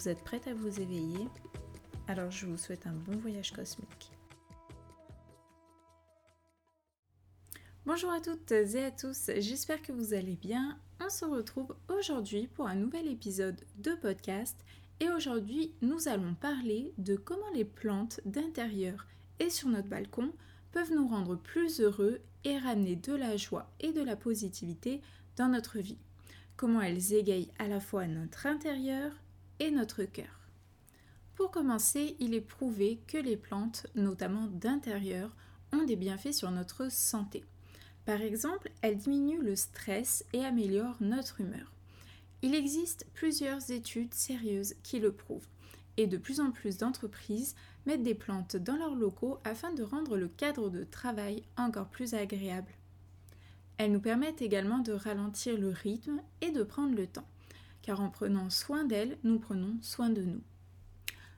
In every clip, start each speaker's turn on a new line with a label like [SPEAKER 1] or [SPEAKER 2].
[SPEAKER 1] Vous êtes prête à vous éveiller? Alors je vous souhaite un bon voyage cosmique. Bonjour à toutes et à tous, j'espère que vous allez bien. On se retrouve aujourd'hui pour un nouvel épisode de podcast et aujourd'hui nous allons parler de comment les plantes d'intérieur et sur notre balcon peuvent nous rendre plus heureux et ramener de la joie et de la positivité dans notre vie. Comment elles égayent à la fois notre intérieur notre cœur. Pour commencer, il est prouvé que les plantes, notamment d'intérieur, ont des bienfaits sur notre santé. Par exemple, elles diminuent le stress et améliorent notre humeur. Il existe plusieurs études sérieuses qui le prouvent, et de plus en plus d'entreprises mettent des plantes dans leurs locaux afin de rendre le cadre de travail encore plus agréable. Elles nous permettent également de ralentir le rythme et de prendre le temps car en prenant soin d'elles, nous prenons soin de nous.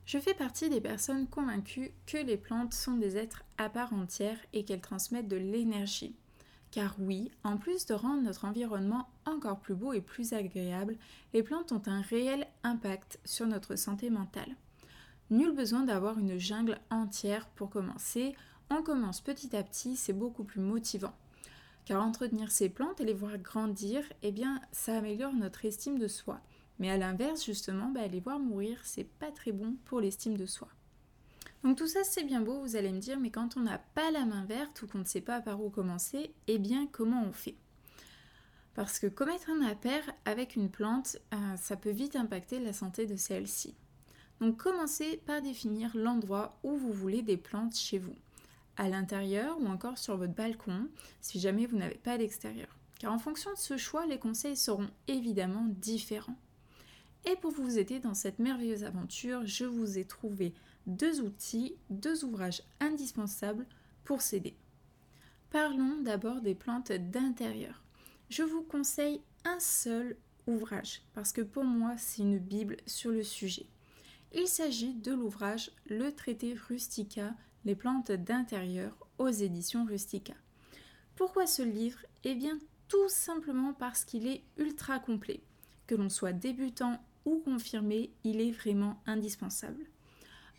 [SPEAKER 1] Je fais partie des personnes convaincues que les plantes sont des êtres à part entière et qu'elles transmettent de l'énergie. Car oui, en plus de rendre notre environnement encore plus beau et plus agréable, les plantes ont un réel impact sur notre santé mentale. Nul besoin d'avoir une jungle entière pour commencer, on commence petit à petit, c'est beaucoup plus motivant. Car entretenir ces plantes et les voir grandir, eh bien, ça améliore notre estime de soi. Mais à l'inverse, justement, bah, les voir mourir, c'est pas très bon pour l'estime de soi. Donc tout ça c'est bien beau, vous allez me dire, mais quand on n'a pas la main verte ou qu'on ne sait pas par où commencer, eh bien comment on fait? Parce que commettre un impair avec une plante, euh, ça peut vite impacter la santé de celle-ci. Donc commencez par définir l'endroit où vous voulez des plantes chez vous à l'intérieur ou encore sur votre balcon si jamais vous n'avez pas d'extérieur. Car en fonction de ce choix, les conseils seront évidemment différents. Et pour vous aider dans cette merveilleuse aventure, je vous ai trouvé deux outils, deux ouvrages indispensables pour s'aider. Parlons d'abord des plantes d'intérieur. Je vous conseille un seul ouvrage parce que pour moi c'est une bible sur le sujet. Il s'agit de l'ouvrage Le traité Rustica les plantes d'intérieur aux éditions Rustica. Pourquoi ce livre? Eh bien tout simplement parce qu'il est ultra complet. Que l'on soit débutant ou confirmé, il est vraiment indispensable.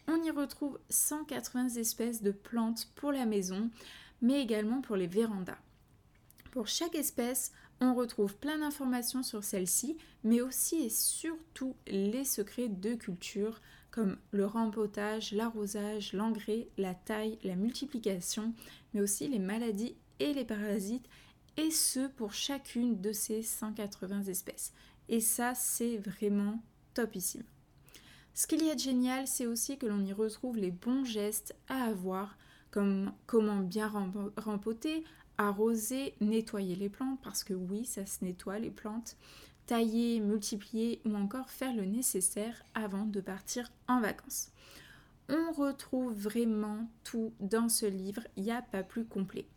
[SPEAKER 1] On y retrouve 180 espèces de plantes pour la maison, mais également pour les vérandas. Pour chaque espèce, on retrouve plein d'informations sur celle-ci, mais aussi et surtout les secrets de culture, comme le rempotage, l'arrosage, l'engrais, la taille, la multiplication, mais aussi les maladies et les parasites, et ce pour chacune de ces 180 espèces. Et ça, c'est vraiment topissime. Ce qu'il y a de génial, c'est aussi que l'on y retrouve les bons gestes à avoir, comme comment bien rempoter, arroser, nettoyer les plantes, parce que oui, ça se nettoie les plantes, tailler, multiplier ou encore faire le nécessaire avant de partir en vacances. On retrouve vraiment tout dans ce livre, il n'y a pas plus complet.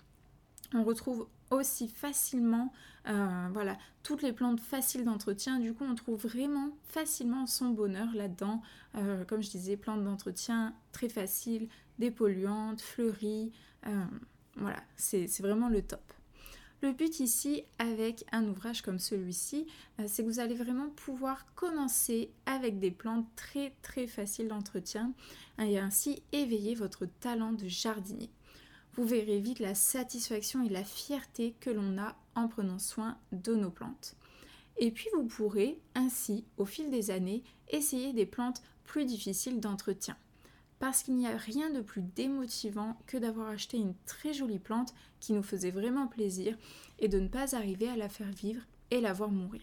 [SPEAKER 1] On retrouve aussi facilement euh, voilà, toutes les plantes faciles d'entretien. Du coup, on trouve vraiment facilement son bonheur là-dedans. Euh, comme je disais, plantes d'entretien très faciles, dépolluantes, fleuries. Euh, voilà, c'est vraiment le top. Le but ici avec un ouvrage comme celui-ci, euh, c'est que vous allez vraiment pouvoir commencer avec des plantes très très faciles d'entretien et ainsi éveiller votre talent de jardinier. Vous verrez vite la satisfaction et la fierté que l'on a en prenant soin de nos plantes. Et puis vous pourrez ainsi, au fil des années, essayer des plantes plus difficiles d'entretien parce qu'il n'y a rien de plus démotivant que d'avoir acheté une très jolie plante qui nous faisait vraiment plaisir et de ne pas arriver à la faire vivre et la voir mourir.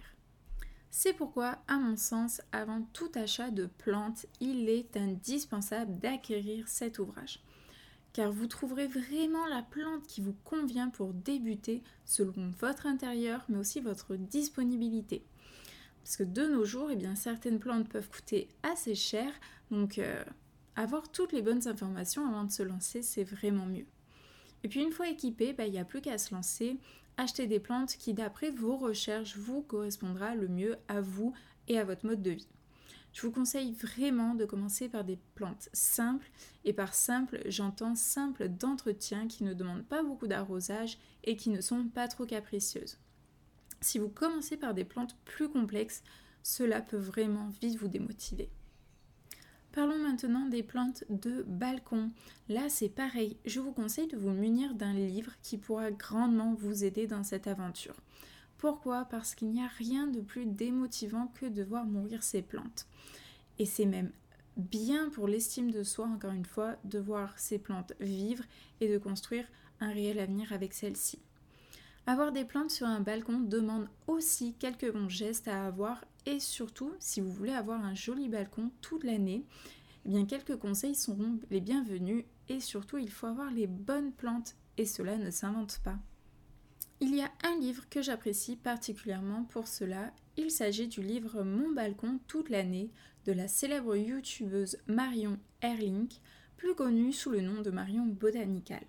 [SPEAKER 1] C'est pourquoi, à mon sens, avant tout achat de plantes, il est indispensable d'acquérir cet ouvrage. Car vous trouverez vraiment la plante qui vous convient pour débuter selon votre intérieur, mais aussi votre disponibilité. Parce que de nos jours, eh bien, certaines plantes peuvent coûter assez cher, donc euh, avoir toutes les bonnes informations avant de se lancer, c'est vraiment mieux. Et puis une fois équipé, bah, il n'y a plus qu'à se lancer, acheter des plantes qui d'après vos recherches vous correspondra le mieux à vous et à votre mode de vie. Je vous conseille vraiment de commencer par des plantes simples et par simple, j'entends simple d'entretien qui ne demandent pas beaucoup d'arrosage et qui ne sont pas trop capricieuses. Si vous commencez par des plantes plus complexes, cela peut vraiment vite vous démotiver. Parlons maintenant des plantes de balcon. Là, c'est pareil. Je vous conseille de vous munir d'un livre qui pourra grandement vous aider dans cette aventure. Pourquoi? Parce qu'il n'y a rien de plus démotivant que de voir mourir ces plantes. Et c'est même bien pour l'estime de soi, encore une fois, de voir ces plantes vivre et de construire un réel avenir avec celles-ci. Avoir des plantes sur un balcon demande aussi quelques bons gestes à avoir et surtout, si vous voulez avoir un joli balcon toute l'année, eh bien quelques conseils seront les bienvenus et surtout il faut avoir les bonnes plantes et cela ne s'invente pas. Il y a un livre que j'apprécie particulièrement pour cela. Il s'agit du livre Mon balcon toute l'année de la célèbre youtubeuse Marion Erlink, plus connue sous le nom de Marion Botanical.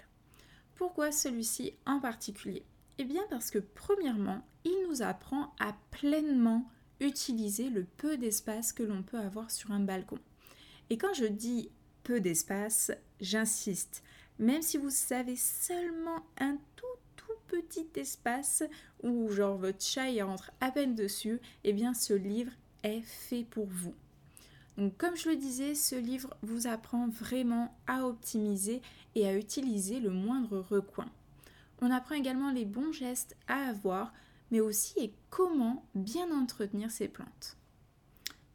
[SPEAKER 1] Pourquoi celui-ci en particulier? Eh bien parce que premièrement, il nous apprend à pleinement utiliser le peu d'espace que l'on peut avoir sur un balcon. Et quand je dis peu d'espace, j'insiste, même si vous avez seulement un tout petit espace où genre votre chat y rentre à peine dessus, eh bien ce livre est fait pour vous. Donc comme je le disais, ce livre vous apprend vraiment à optimiser et à utiliser le moindre recoin. On apprend également les bons gestes à avoir, mais aussi et comment bien entretenir ces plantes.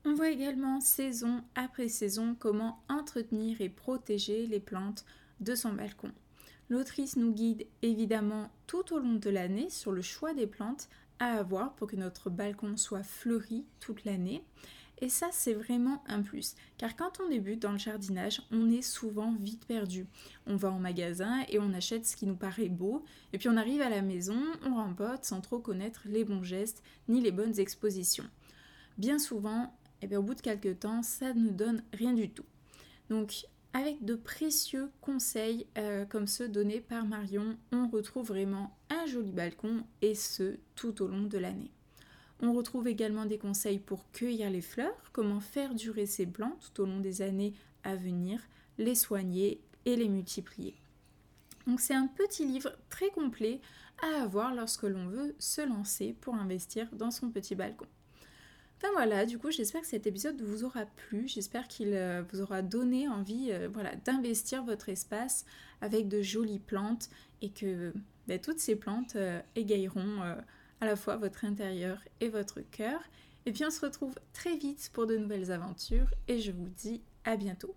[SPEAKER 1] On voit également saison après saison comment entretenir et protéger les plantes de son balcon. L'autrice nous guide évidemment tout au long de l'année sur le choix des plantes à avoir pour que notre balcon soit fleuri toute l'année. Et ça, c'est vraiment un plus. Car quand on débute dans le jardinage, on est souvent vite perdu. On va en magasin et on achète ce qui nous paraît beau. Et puis on arrive à la maison, on rempote sans trop connaître les bons gestes ni les bonnes expositions. Bien souvent, et eh bien, au bout de quelques temps, ça ne donne rien du tout. Donc avec de précieux conseils euh, comme ceux donnés par Marion, on retrouve vraiment un joli balcon et ce tout au long de l'année. On retrouve également des conseils pour cueillir les fleurs, comment faire durer ces plantes tout au long des années à venir, les soigner et les multiplier. Donc c'est un petit livre très complet à avoir lorsque l'on veut se lancer pour investir dans son petit balcon. Enfin voilà, du coup j'espère que cet épisode vous aura plu, j'espère qu'il euh, vous aura donné envie euh, d'investir votre espace avec de jolies plantes et que ben, toutes ces plantes euh, égayeront à la fois votre intérieur et votre cœur. Et puis on se retrouve très vite pour de nouvelles aventures et je vous dis à bientôt.